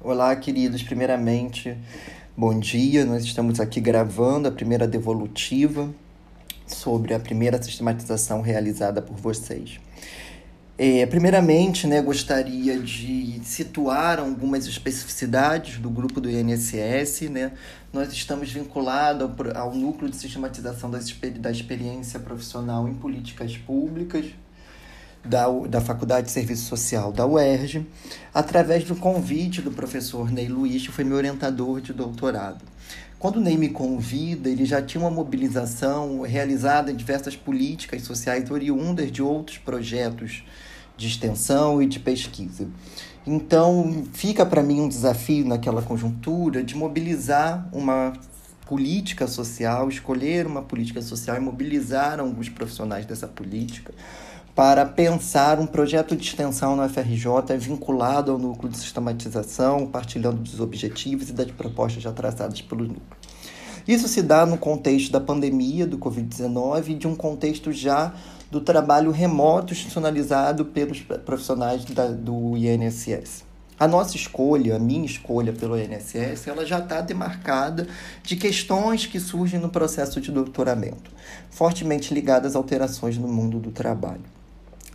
Olá, queridos. Primeiramente, bom dia. Nós estamos aqui gravando a primeira devolutiva sobre a primeira sistematização realizada por vocês. É, primeiramente, né, gostaria de situar algumas especificidades do grupo do INSS. Né? Nós estamos vinculados ao, ao núcleo de sistematização da, da experiência profissional em políticas públicas, da, da Faculdade de Serviço Social da UERJ, através do convite do professor Ney Luiz, que foi meu orientador de doutorado. Quando o Ney me convida, ele já tinha uma mobilização realizada em diversas políticas sociais oriundas de outros projetos de extensão e de pesquisa. Então, fica para mim um desafio naquela conjuntura de mobilizar uma política social, escolher uma política social e mobilizar alguns profissionais dessa política para pensar um projeto de extensão no FRJ vinculado ao núcleo de sistematização, partilhando dos objetivos e das propostas já traçadas pelo núcleo. Isso se dá no contexto da pandemia do Covid-19 e de um contexto já do trabalho remoto institucionalizado pelos profissionais da, do INSS. A nossa escolha, a minha escolha pelo INSS, ela já está demarcada de questões que surgem no processo de doutoramento, fortemente ligadas a alterações no mundo do trabalho.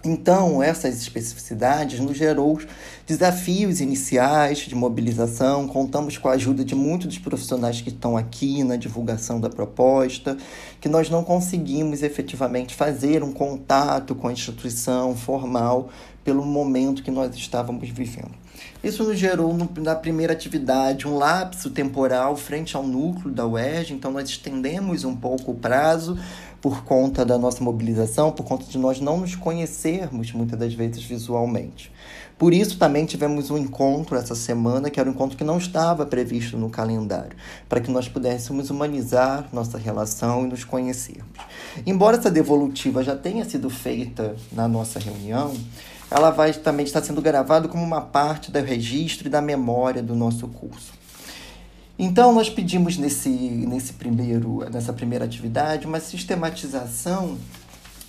Então, essas especificidades nos gerou desafios iniciais de mobilização. Contamos com a ajuda de muitos dos profissionais que estão aqui na divulgação da proposta, que nós não conseguimos efetivamente fazer um contato com a instituição formal pelo momento que nós estávamos vivendo. Isso nos gerou, no, na primeira atividade, um lapso temporal frente ao núcleo da UERJ, então nós estendemos um pouco o prazo por conta da nossa mobilização, por conta de nós não nos conhecermos muitas das vezes visualmente. Por isso também tivemos um encontro essa semana, que era um encontro que não estava previsto no calendário, para que nós pudéssemos humanizar nossa relação e nos conhecermos. Embora essa devolutiva já tenha sido feita na nossa reunião, ela vai também estar sendo gravada como uma parte do registro e da memória do nosso curso. Então, nós pedimos nesse, nesse primeiro, nessa primeira atividade uma sistematização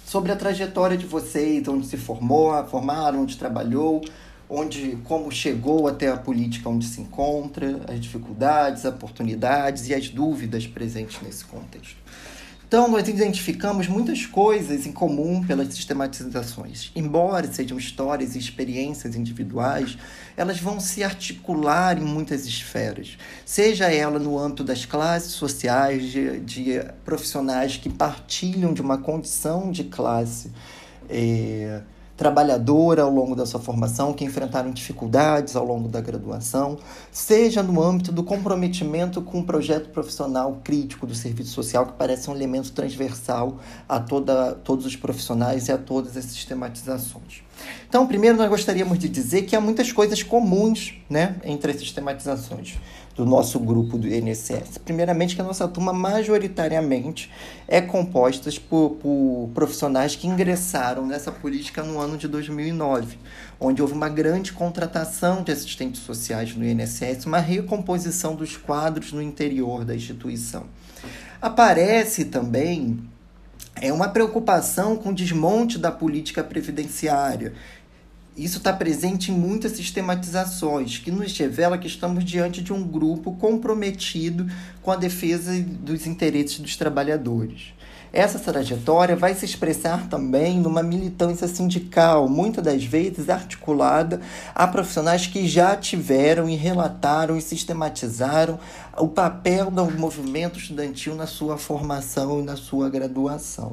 sobre a trajetória de vocês, onde se formou, formaram, onde trabalhou, onde como chegou até a política onde se encontra, as dificuldades, as oportunidades e as dúvidas presentes nesse contexto. Então, nós identificamos muitas coisas em comum pelas sistematizações. Embora sejam histórias e experiências individuais, elas vão se articular em muitas esferas, seja ela no âmbito das classes sociais, de, de profissionais que partilham de uma condição de classe. É, trabalhadora ao longo da sua formação, que enfrentaram dificuldades ao longo da graduação, seja no âmbito do comprometimento com o projeto profissional crítico do serviço social, que parece um elemento transversal a toda, todos os profissionais e a todas as sistematizações. Então, primeiro, nós gostaríamos de dizer que há muitas coisas comuns né, entre as sistematizações do nosso grupo do INSS. Primeiramente, que a nossa turma majoritariamente é composta por, por, profissionais que ingressaram nessa política no ano de 2009, onde houve uma grande contratação de assistentes sociais no INSS, uma recomposição dos quadros no interior da instituição. Aparece também é uma preocupação com o desmonte da política previdenciária, isso está presente em muitas sistematizações, que nos revela que estamos diante de um grupo comprometido com a defesa dos interesses dos trabalhadores. Essa trajetória vai se expressar também numa militância sindical, muitas das vezes articulada a profissionais que já tiveram e relataram e sistematizaram o papel do movimento estudantil na sua formação e na sua graduação.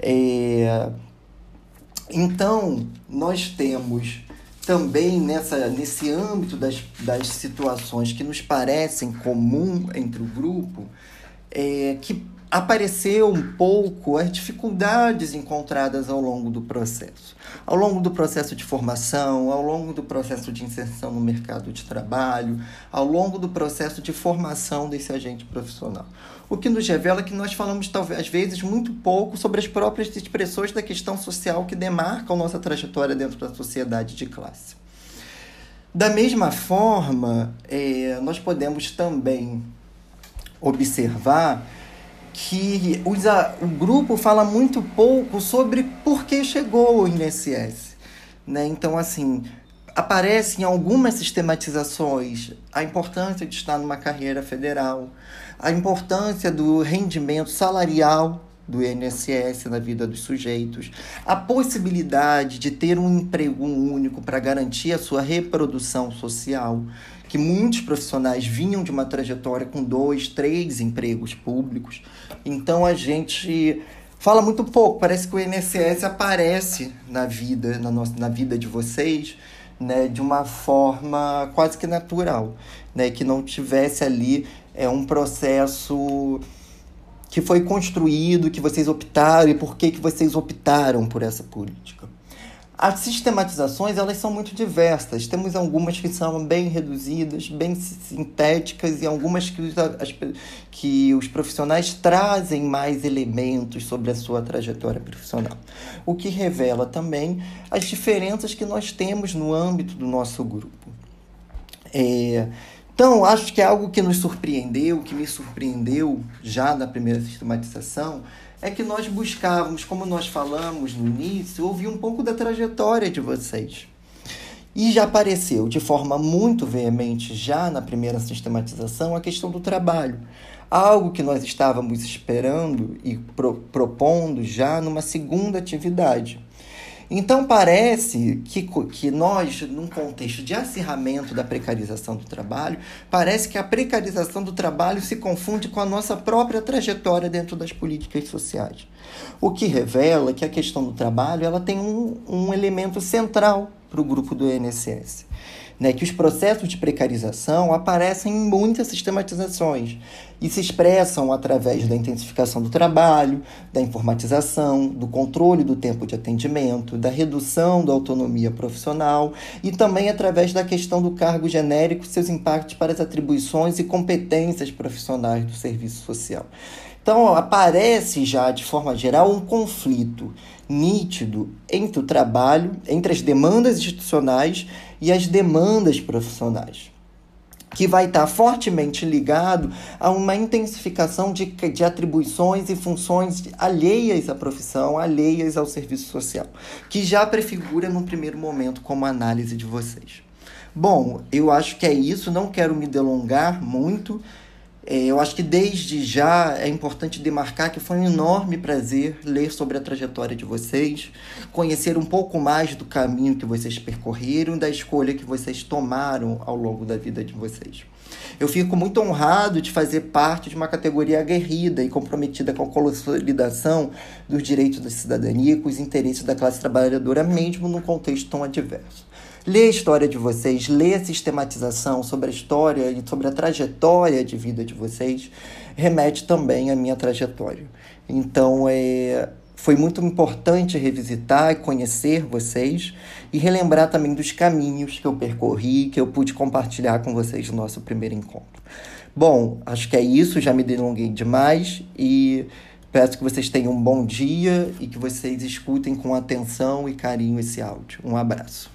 É, então, nós temos também nessa, nesse âmbito das, das situações que nos parecem comum entre o grupo, é, que apareceu um pouco as dificuldades encontradas ao longo do processo. Ao longo do processo de formação, ao longo do processo de inserção no mercado de trabalho, ao longo do processo de formação desse agente profissional. O que nos revela que nós falamos, talvez, às vezes, muito pouco sobre as próprias expressões da questão social que demarcam nossa trajetória dentro da sociedade de classe. Da mesma forma, é, nós podemos também observar que os, a, o grupo fala muito pouco sobre por que chegou o INSS. Né? Então, assim, aparece em algumas sistematizações a importância de estar numa carreira federal, a importância do rendimento salarial do INSS na vida dos sujeitos, a possibilidade de ter um emprego único para garantir a sua reprodução social, que muitos profissionais vinham de uma trajetória com dois, três empregos públicos. Então a gente fala muito pouco, parece que o INSS aparece na vida, na, nossa, na vida de vocês, né, de uma forma quase que natural, né, que não tivesse ali é, um processo que foi construído, que vocês optaram e por que, que vocês optaram por essa política. As sistematizações elas são muito diversas. Temos algumas que são bem reduzidas, bem sintéticas e algumas que os, as, que os profissionais trazem mais elementos sobre a sua trajetória profissional. O que revela também as diferenças que nós temos no âmbito do nosso grupo. É, então, acho que é algo que nos surpreendeu, que me surpreendeu já na primeira sistematização, é que nós buscávamos, como nós falamos no início, ouvir um pouco da trajetória de vocês. E já apareceu de forma muito veemente, já na primeira sistematização, a questão do trabalho. Algo que nós estávamos esperando e pro, propondo já numa segunda atividade. Então, parece que, que nós, num contexto de acirramento da precarização do trabalho, parece que a precarização do trabalho se confunde com a nossa própria trajetória dentro das políticas sociais. O que revela que a questão do trabalho ela tem um, um elemento central para o grupo do INSS né, que os processos de precarização aparecem em muitas sistematizações e se expressam através da intensificação do trabalho, da informatização, do controle do tempo de atendimento, da redução da autonomia profissional e também através da questão do cargo genérico e seus impactos para as atribuições e competências profissionais do serviço social. Então, aparece já de forma geral um conflito nítido entre o trabalho, entre as demandas institucionais e as demandas profissionais, que vai estar fortemente ligado a uma intensificação de, de atribuições e funções alheias à profissão, alheias ao serviço social, que já prefigura no primeiro momento como análise de vocês. Bom, eu acho que é isso, não quero me delongar muito. É, eu acho que desde já é importante demarcar que foi um enorme prazer ler sobre a trajetória de vocês, conhecer um pouco mais do caminho que vocês percorreram, da escolha que vocês tomaram ao longo da vida de vocês. Eu fico muito honrado de fazer parte de uma categoria aguerrida e comprometida com a consolidação dos direitos da cidadania e com os interesses da classe trabalhadora, mesmo num contexto tão adverso. Ler a história de vocês, ler a sistematização sobre a história e sobre a trajetória de vida de vocês, remete também à minha trajetória. Então, é, foi muito importante revisitar e conhecer vocês e relembrar também dos caminhos que eu percorri, que eu pude compartilhar com vocês no nosso primeiro encontro. Bom, acho que é isso, já me delonguei demais e peço que vocês tenham um bom dia e que vocês escutem com atenção e carinho esse áudio. Um abraço.